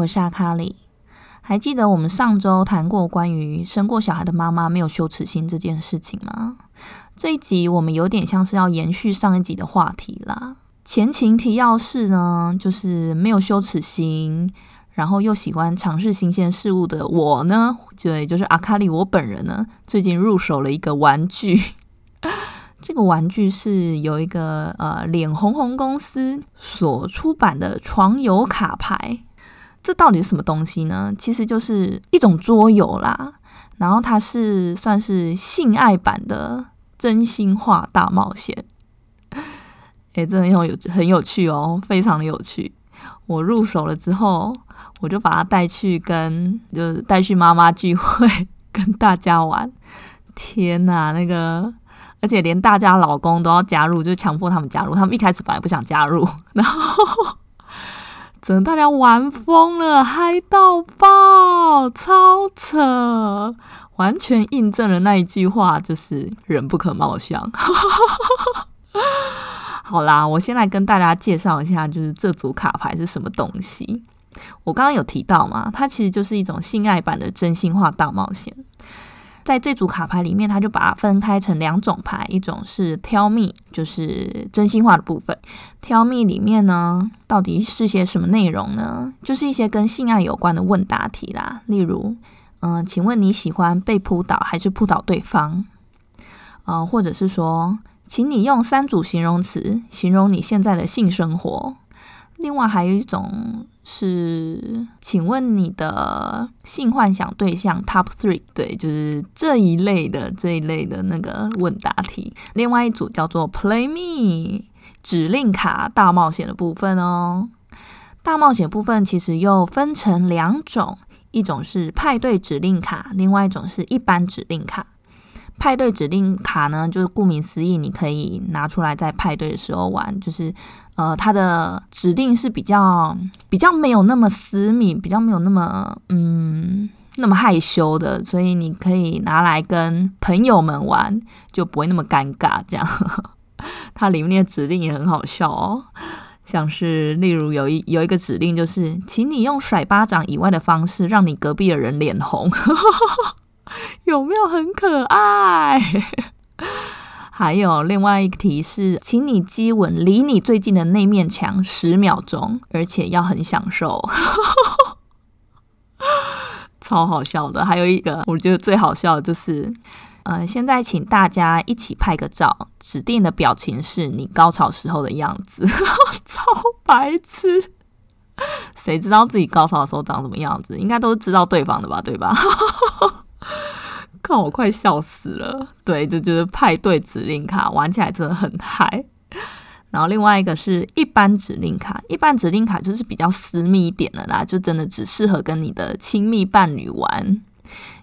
我是阿卡里。还记得我们上周谈过关于生过小孩的妈妈没有羞耻心这件事情吗？这一集我们有点像是要延续上一集的话题啦。前情提要是呢，就是没有羞耻心，然后又喜欢尝试新鲜事物的我呢，对，就是阿卡里我本人呢，最近入手了一个玩具。这个玩具是有一个呃脸红红公司所出版的床游卡牌，这到底是什么东西呢？其实就是一种桌游啦，然后它是算是性爱版的真心话大冒险。哎，这很有很有趣哦，非常的有趣。我入手了之后，我就把它带去跟就是带去妈妈聚会跟大家玩。天哪，那个！而且连大家老公都要加入，就强迫他们加入。他们一开始本来不想加入，然后整个大家玩疯了，嗨到爆，超扯！完全印证了那一句话，就是“人不可貌相”。好啦，我先来跟大家介绍一下，就是这组卡牌是什么东西。我刚刚有提到嘛，它其实就是一种性爱版的真心话大冒险。在这组卡牌里面，他就把它分开成两种牌，一种是 Tell Me，就是真心话的部分。Tell Me 里面呢，到底是些什么内容呢？就是一些跟性爱有关的问答题啦，例如，嗯，请问你喜欢被扑倒还是扑倒对方？嗯，或者是说，请你用三组形容词形容你现在的性生活。另外还有一种是，请问你的性幻想对象 Top Three，对，就是这一类的这一类的那个问答题。另外一组叫做 Play Me 指令卡大冒险的部分哦。大冒险部分其实又分成两种，一种是派对指令卡，另外一种是一般指令卡。派对指令卡呢，就是顾名思义，你可以拿出来在派对的时候玩。就是呃，它的指定是比较比较没有那么私密，比较没有那么嗯那么害羞的，所以你可以拿来跟朋友们玩，就不会那么尴尬。这样，它里面的指令也很好笑哦，像是例如有一有一个指令就是，请你用甩巴掌以外的方式，让你隔壁的人脸红。有没有很可爱？还有另外一个提示，请你激吻离你最近的那面墙十秒钟，而且要很享受，超好笑的。还有一个，我觉得最好笑的就是，呃，现在请大家一起拍个照，指定的表情是你高潮时候的样子，超白痴。谁知道自己高潮的时候长什么样子？应该都是知道对方的吧？对吧？看我快笑死了！对，这就是派对指令卡，玩起来真的很嗨。然后另外一个是一般指令卡，一般指令卡就是比较私密一点的啦，就真的只适合跟你的亲密伴侣玩，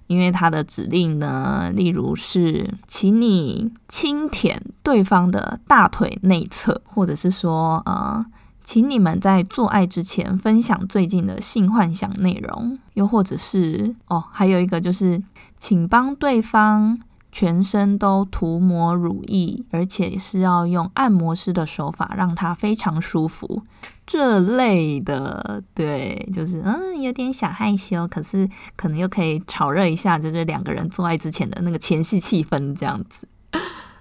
因为它的指令呢，例如是请你轻舔对方的大腿内侧，或者是说呃。请你们在做爱之前分享最近的性幻想内容，又或者是哦，还有一个就是，请帮对方全身都涂抹乳液，而且是要用按摩师的手法让他非常舒服，这类的，对，就是嗯，有点小害羞，可是可能又可以炒热一下，就是两个人做爱之前的那个前戏气氛这样子。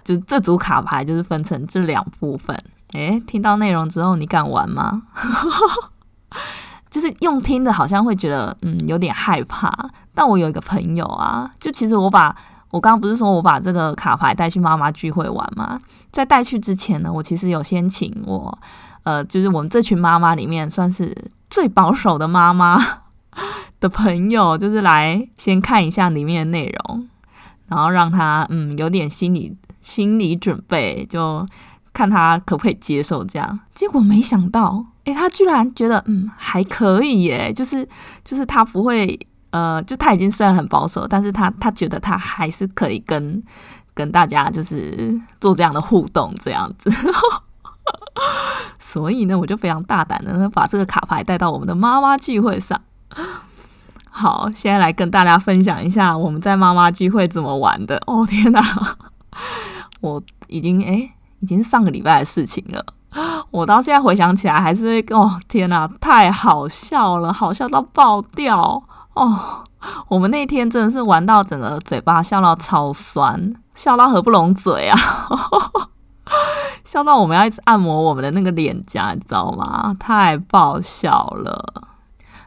就这组卡牌就是分成这两部分。诶，听到内容之后，你敢玩吗？就是用听的，好像会觉得嗯有点害怕。但我有一个朋友啊，就其实我把我刚刚不是说我把这个卡牌带去妈妈聚会玩吗？在带去之前呢，我其实有先请我呃，就是我们这群妈妈里面算是最保守的妈妈 的朋友，就是来先看一下里面的内容，然后让他嗯有点心理心理准备，就看他可不可以接受这样。结果没想到。诶，他居然觉得嗯还可以耶，就是就是他不会呃，就他已经虽然很保守，但是他他觉得他还是可以跟跟大家就是做这样的互动这样子，所以呢，我就非常大胆的把这个卡牌带到我们的妈妈聚会上。好，现在来跟大家分享一下我们在妈妈聚会怎么玩的。哦天哪，我已经诶，已经是上个礼拜的事情了。我到现在回想起来，还是哦天哪，太好笑了，好笑到爆掉哦！我们那天真的是玩到整个嘴巴笑到超酸，笑到合不拢嘴啊，笑到我们要一直按摩我们的那个脸颊，你知道吗？太爆笑了！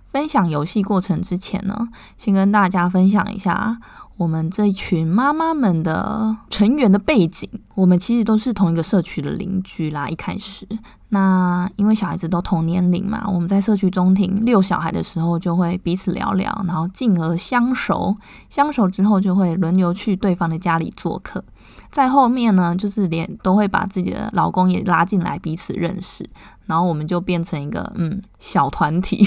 分享游戏过程之前呢，先跟大家分享一下。我们这一群妈妈们的成员的背景，我们其实都是同一个社区的邻居啦。一开始，那因为小孩子都同年龄嘛，我们在社区中庭遛小孩的时候，就会彼此聊聊，然后进而相熟。相熟之后，就会轮流去对方的家里做客。在后面呢，就是连都会把自己的老公也拉进来，彼此认识，然后我们就变成一个嗯小团体。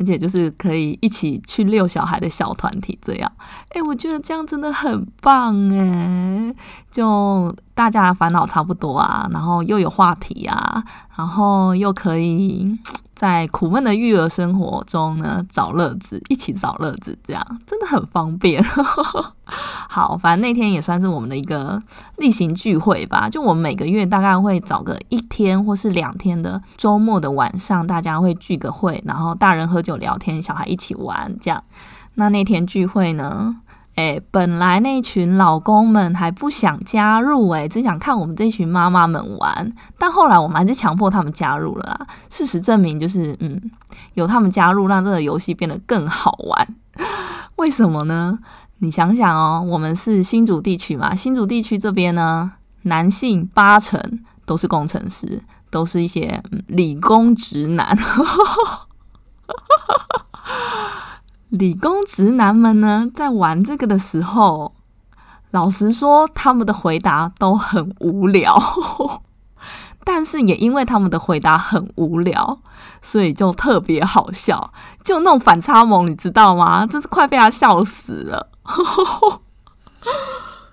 而且就是可以一起去遛小孩的小团体，这样，哎，我觉得这样真的很棒哎，就大家烦恼差不多啊，然后又有话题啊，然后又可以。在苦闷的育儿生活中呢，找乐子，一起找乐子，这样真的很方便。好，反正那天也算是我们的一个例行聚会吧。就我们每个月大概会找个一天或是两天的周末的晚上，大家会聚个会，然后大人喝酒聊天，小孩一起玩，这样。那那天聚会呢？哎，本来那群老公们还不想加入，哎，只想看我们这群妈妈们玩。但后来我们还是强迫他们加入了啊。事实证明，就是嗯，有他们加入，让这个游戏变得更好玩。为什么呢？你想想哦，我们是新竹地区嘛，新竹地区这边呢，男性八成都是工程师，都是一些理工直男。理工直男们呢，在玩这个的时候，老实说，他们的回答都很无聊。但是也因为他们的回答很无聊，所以就特别好笑，就那种反差萌，你知道吗？真是快被他笑死了。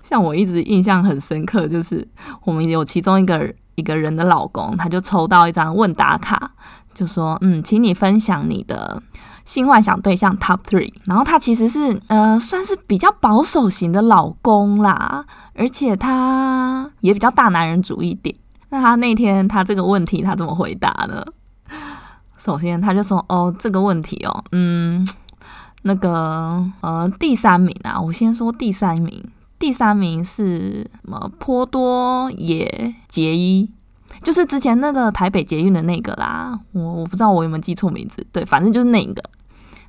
像我一直印象很深刻，就是我们有其中一个一个人的老公，他就抽到一张问答卡，就说：“嗯，请你分享你的。”性幻想对象 Top Three，然后他其实是呃算是比较保守型的老公啦，而且他也比较大男人主义点。那他那天他这个问题他怎么回答呢？首先他就说：“哦，这个问题哦，嗯，那个呃第三名啊，我先说第三名，第三名是什么？颇多野结衣。”就是之前那个台北捷运的那个啦，我我不知道我有没有记错名字，对，反正就是那个。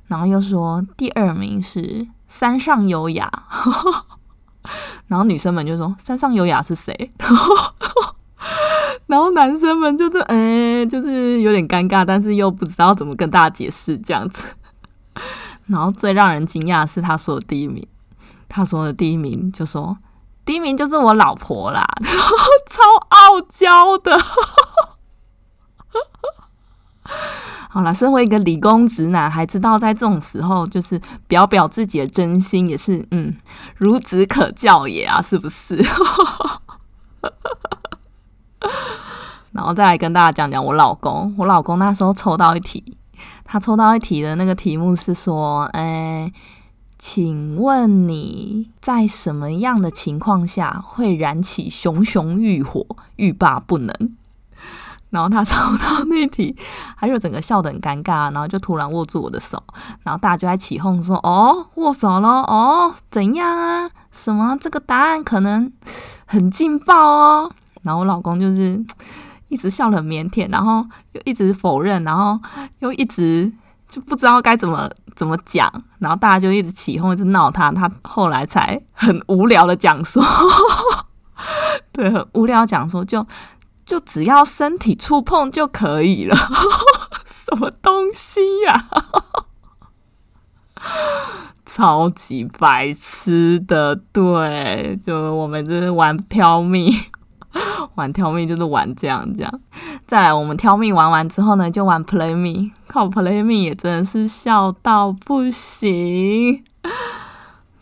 然后又说第二名是山上优雅，然后女生们就说山上优雅是谁？然后男生们就是哎，就是有点尴尬，但是又不知道怎么跟大家解释这样子。然后最让人惊讶是他说的第一名，他说的第一名就说第一名就是我老婆啦，超傲娇的。好了，身为一个理工直男，还知道在这种时候就是表表自己的真心，也是嗯，孺子可教也啊，是不是？然后再来跟大家讲讲我老公，我老公那时候抽到一题，他抽到一题的那个题目是说，哎，请问你在什么样的情况下会燃起熊熊欲火，欲罢不能？然后他抽到那题，他就整个笑得很尴尬，然后就突然握住我的手，然后大家就在起哄说：“哦，握手了，哦，怎样啊？什么这个答案可能很劲爆哦？”然后我老公就是一直笑得很腼腆，然后又一直否认，然后又一直就不知道该怎么怎么讲，然后大家就一直起哄，一直闹他，他后来才很无聊的讲说，对，很无聊讲说，就就只要身体触碰就可以了，什么东西呀？超级白痴的，对，就我们就是玩飘命，玩挑命就是玩这样这样。再来，我们挑命玩完之后呢，就玩 play me，靠 play me 也真的是笑到不行。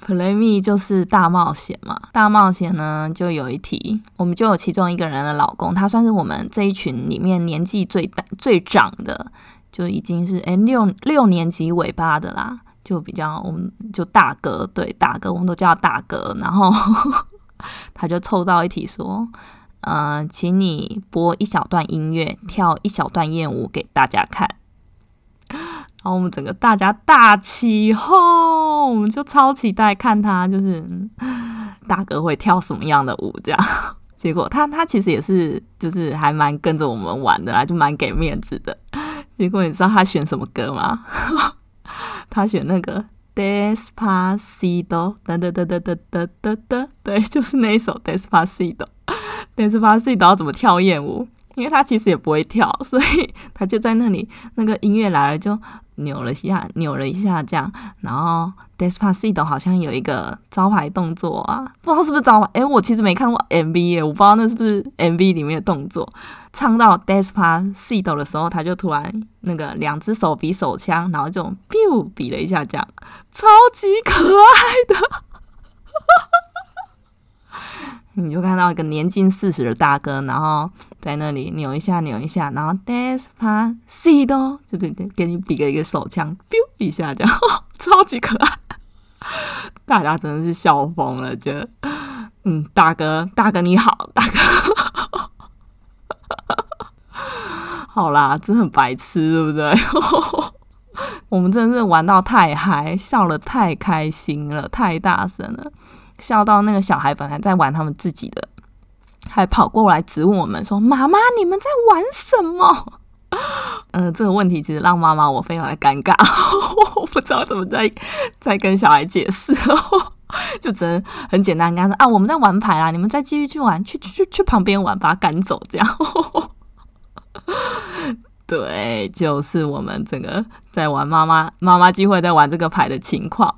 play me 就是大冒险嘛，大冒险呢就有一题，我们就有其中一个人的老公，他算是我们这一群里面年纪最大最长的，就已经是哎六六年级尾巴的啦。就比较，我们就大哥，对大哥，我们都叫大哥。然后 他就凑到一题说：“嗯，请你播一小段音乐，跳一小段艳舞给大家看。”然后我们整个大家大起哄，我们就超期待看他就是大哥会跳什么样的舞。这样，结果他他其实也是就是还蛮跟着我们玩的啦，就蛮给面子的。结果你知道他选什么歌吗？他选那个 Despacito，等等等等等等等等，对，就是那一首 Despacito。Despacito 要怎么跳艳舞？因为他其实也不会跳，所以 他就在那里，那个音乐来了就扭了一下，扭了一下这样。然后 Despacito 好像有一个招牌动作啊，不知道是不是招牌？哎，我其实没看过 MV 耶，我不知道那是不是 MV 里面的动作。唱到 Despacito 的时候，他就突然那个两只手比手枪，然后就 biu 比了一下，这样超级可爱的。你就看到一个年近四十的大哥，然后在那里扭一下扭一下，然后 Despacito 就对对，给你比个一个手枪，biu 一下这样，超级可爱，大家真的是笑疯了，觉得嗯，大哥大哥你好，大哥，好啦，真的很白痴，对不对？我们真的是玩到太嗨，笑了太开心了，太大声了。笑到那个小孩本来在玩他们自己的，还跑过来质问我们说：“妈妈，你们在玩什么？”嗯，这个问题其实让妈妈我非常的尴尬，不知道怎么在在跟小孩解释，就只能很简单跟他说：“啊，我们在玩牌啦，你们再继续去玩，去去去旁边玩，把他赶走。”这样，对，就是我们整个在玩妈妈妈妈机会在玩这个牌的情况。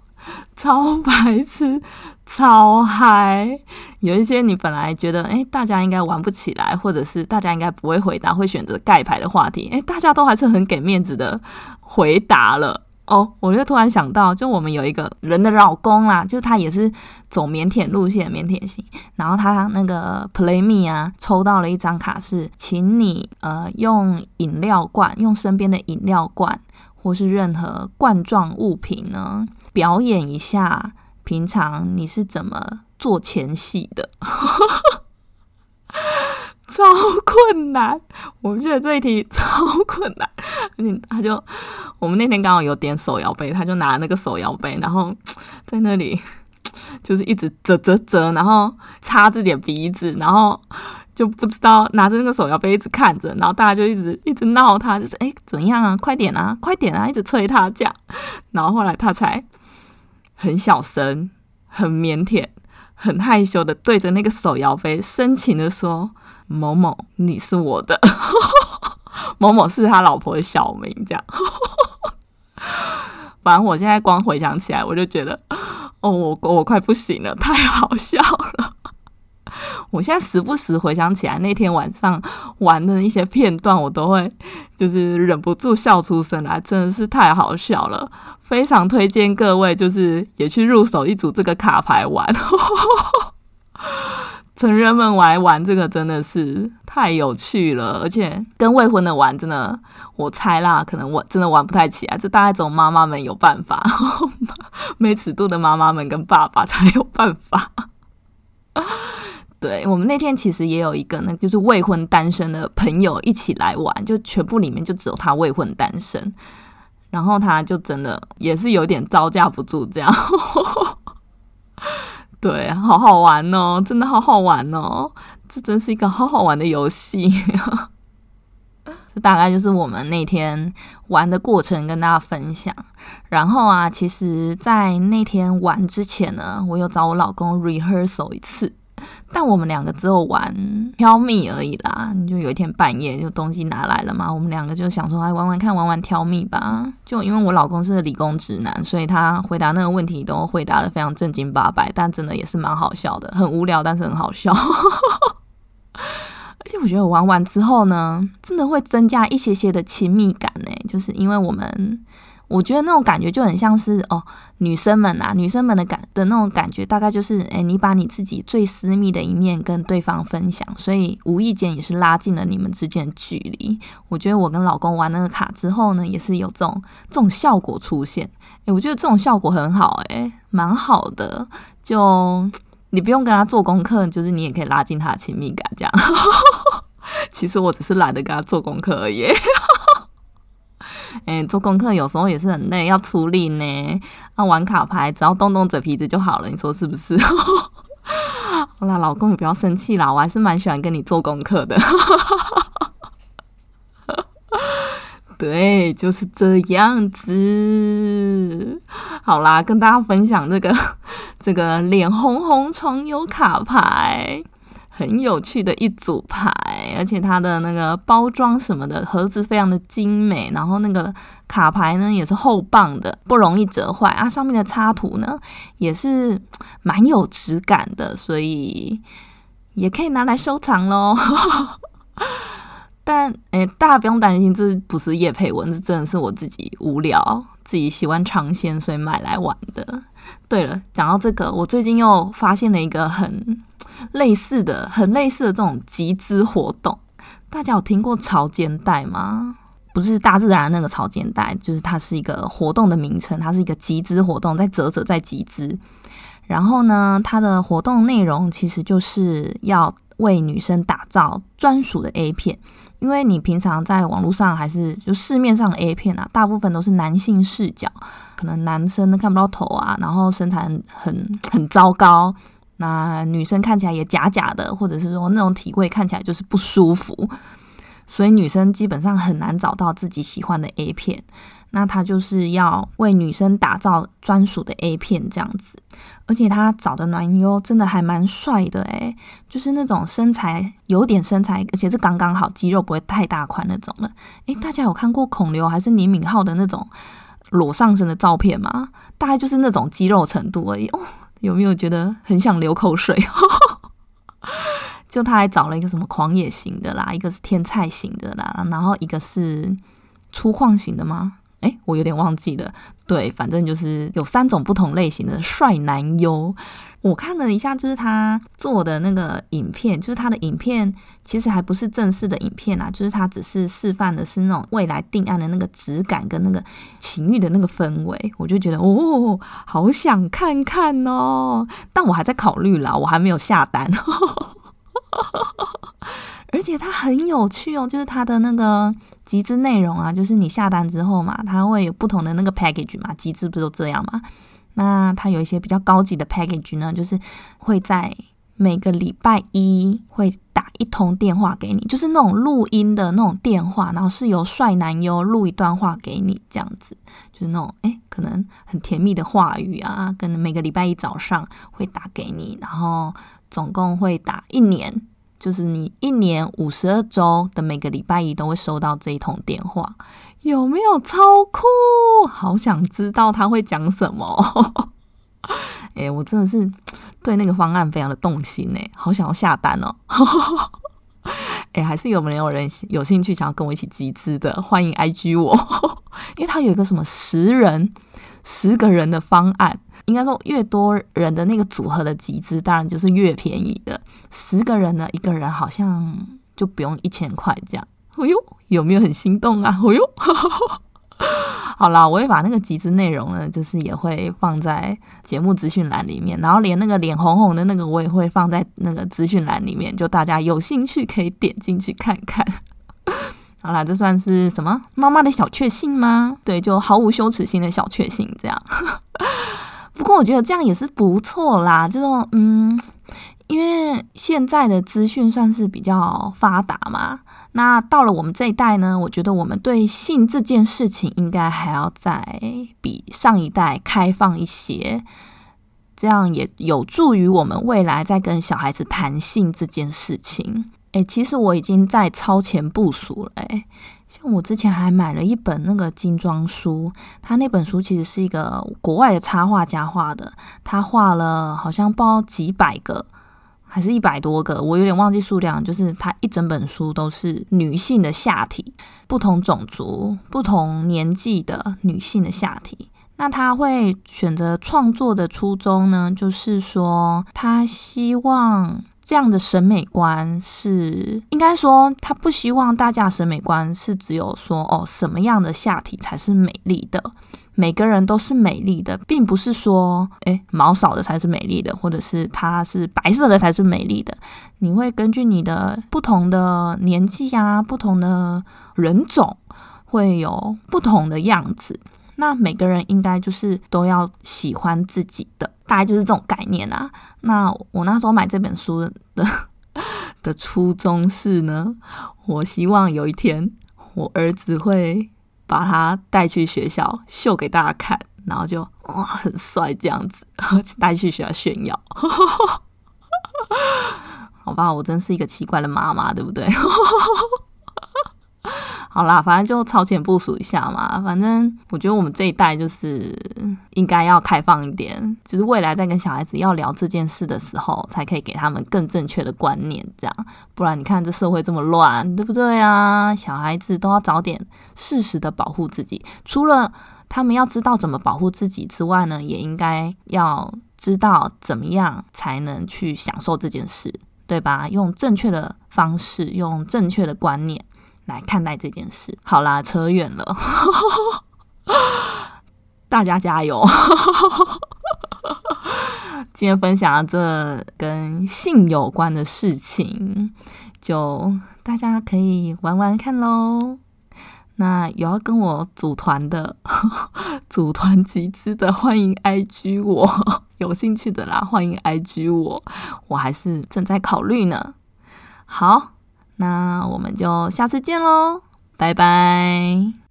超白痴，超嗨！有一些你本来觉得，哎，大家应该玩不起来，或者是大家应该不会回答，会选择盖牌的话题，哎，大家都还是很给面子的回答了。哦，我就突然想到，就我们有一个人的老公啦，就他也是走腼腆路线，腼腆型。然后他那个 Play Me 啊，抽到了一张卡，是请你呃用饮料罐，用身边的饮料罐或是任何罐状物品呢。表演一下，平常你是怎么做前戏的？超困难，我觉得这一题超困难。而且他就，我们那天刚好有点手摇杯，他就拿那个手摇杯，然后在那里 就是一直啧啧啧，然后擦自己的鼻子，然后就不知道拿着那个手摇杯一直看着，然后大家就一直一直闹他，就是哎怎样啊，快点啊，快点啊，一直催他这样，然后后来他才。很小声、很腼腆、很害羞的对着那个手摇杯深情的说：“某某，你是我的。”某某是他老婆的小名，这样。反正我现在光回想起来，我就觉得，哦，我我快不行了，太好笑了。我现在时不时回想起来那天晚上玩的一些片段，我都会就是忍不住笑出声来，真的是太好笑了。非常推荐各位，就是也去入手一组这个卡牌玩。成人们玩玩这个真的是太有趣了，而且跟未婚的玩，真的我猜啦，可能我真的玩不太起来。这大概只有妈妈们有办法，没尺度的妈妈们跟爸爸才有办法。对我们那天其实也有一个，那就是未婚单身的朋友一起来玩，就全部里面就只有他未婚单身，然后他就真的也是有点招架不住这样。对，好好玩哦，真的好好玩哦，这真是一个好好玩的游戏。这大概就是我们那天玩的过程，跟大家分享。然后啊，其实，在那天玩之前呢，我有找我老公 rehearsal 一次。但我们两个只有玩挑蜜而已啦。就有一天半夜，就东西拿来了嘛，我们两个就想说，哎，玩玩看，玩玩挑蜜吧。就因为我老公是理工直男，所以他回答那个问题都回答的非常正经八百，但真的也是蛮好笑的，很无聊，但是很好笑。而且我觉得玩完之后呢，真的会增加一些些的亲密感呢，就是因为我们。我觉得那种感觉就很像是哦，女生们啊，女生们的感的那种感觉，大概就是，哎，你把你自己最私密的一面跟对方分享，所以无意间也是拉近了你们之间的距离。我觉得我跟老公玩那个卡之后呢，也是有这种这种效果出现。哎，我觉得这种效果很好，哎，蛮好的。就你不用跟他做功课，就是你也可以拉近他的亲密感，这样。其实我只是懒得跟他做功课而已。哎，做功课有时候也是很累，要出力呢。那玩卡牌，只要动动嘴皮子就好了，你说是不是？好啦，老公，你不要生气啦，我还是蛮喜欢跟你做功课的。对，就是这样子。好啦，跟大家分享这个这个脸红红床游卡牌。很有趣的一组牌，而且它的那个包装什么的盒子非常的精美，然后那个卡牌呢也是厚棒的，不容易折坏啊。上面的插图呢也是蛮有质感的，所以也可以拿来收藏喽。但诶，大家不用担心，这不是叶佩文，这真的是我自己无聊，自己喜欢尝鲜，所以买来玩的。对了，讲到这个，我最近又发现了一个很。类似的，很类似的这种集资活动，大家有听过潮间带吗？不是大自然那个潮间带，就是它是一个活动的名称，它是一个集资活动，在泽泽在集资。然后呢，它的活动内容其实就是要为女生打造专属的 A 片，因为你平常在网络上还是就市面上的 A 片啊，大部分都是男性视角，可能男生都看不到头啊，然后身材很很糟糕。那女生看起来也假假的，或者是说那种体位看起来就是不舒服，所以女生基本上很难找到自己喜欢的 A 片。那他就是要为女生打造专属的 A 片这样子，而且他找的男优真的还蛮帅的诶，就是那种身材有点身材，而且是刚刚好，肌肉不会太大块那种的。诶，大家有看过孔刘还是李敏镐的那种裸上身的照片吗？大概就是那种肌肉程度而已哦。有没有觉得很想流口水？就他还找了一个什么狂野型的啦，一个是天菜型的啦，然后一个是粗犷型的吗？哎，我有点忘记了。对，反正就是有三种不同类型的帅男优。我看了一下，就是他做的那个影片，就是他的影片其实还不是正式的影片啊，就是他只是示范的是那种未来定案的那个质感跟那个情欲的那个氛围，我就觉得哦，好想看看哦，但我还在考虑啦，我还没有下单。而且它很有趣哦，就是它的那个集资内容啊，就是你下单之后嘛，它会有不同的那个 package 嘛，集资不是都这样嘛？那它有一些比较高级的 package 呢，就是会在每个礼拜一会打一通电话给你，就是那种录音的那种电话，然后是由帅男优录一段话给你，这样子就是那种诶，可能很甜蜜的话语啊，跟每个礼拜一早上会打给你，然后总共会打一年。就是你一年五十二周的每个礼拜一都会收到这一通电话，有没有超酷？好想知道他会讲什么。哎，我真的是 对那个方案非常的动心哎，好想要下单哦。哎，还是有没有人有兴趣想要跟我一起集资的？欢迎 IG 我，因为他有一个什么十人、十个人的方案。应该说，越多人的那个组合的集资，当然就是越便宜的。十个人呢，一个人好像就不用一千块这样。哎呦，有没有很心动啊？哎呦，好啦，我会把那个集资内容呢，就是也会放在节目资讯栏里面，然后连那个脸红红的那个，我也会放在那个资讯栏里面，就大家有兴趣可以点进去看看。好啦，这算是什么妈妈的小确幸吗？对，就毫无羞耻心的小确幸这样。不过我觉得这样也是不错啦，这种嗯，因为现在的资讯算是比较发达嘛。那到了我们这一代呢，我觉得我们对性这件事情应该还要再比上一代开放一些，这样也有助于我们未来在跟小孩子谈性这件事情。诶，其实我已经在超前部署了。诶，像我之前还买了一本那个精装书，他那本书其实是一个国外的插画家画的，他画了好像包几百个。还是一百多个，我有点忘记数量。就是它一整本书都是女性的下体，不同种族、不同年纪的女性的下体。那他会选择创作的初衷呢，就是说他希望这样的审美观是，应该说他不希望大家审美观是只有说哦什么样的下体才是美丽的。每个人都是美丽的，并不是说，诶毛少的才是美丽的，或者是它是白色的才是美丽的。你会根据你的不同的年纪呀，不同的人种，会有不同的样子。那每个人应该就是都要喜欢自己的，大概就是这种概念啊。那我那时候买这本书的 的初衷是呢，我希望有一天我儿子会。把他带去学校秀给大家看，然后就哇很帅这样子，然 后带去学校炫耀。好吧，我真是一个奇怪的妈妈，对不对？好啦，反正就超前部署一下嘛。反正我觉得我们这一代就是应该要开放一点，就是未来在跟小孩子要聊这件事的时候，才可以给他们更正确的观念。这样，不然你看这社会这么乱，对不对啊？小孩子都要早点适时的保护自己。除了他们要知道怎么保护自己之外呢，也应该要知道怎么样才能去享受这件事，对吧？用正确的方式，用正确的观念。来看待这件事。好啦，扯远了，大家加油！今天分享这跟性有关的事情，就大家可以玩玩看喽。那有要跟我组团的、组团集资的，欢迎 IG 我。有兴趣的啦，欢迎 IG 我。我还是正在考虑呢。好。那我们就下次见喽，拜拜。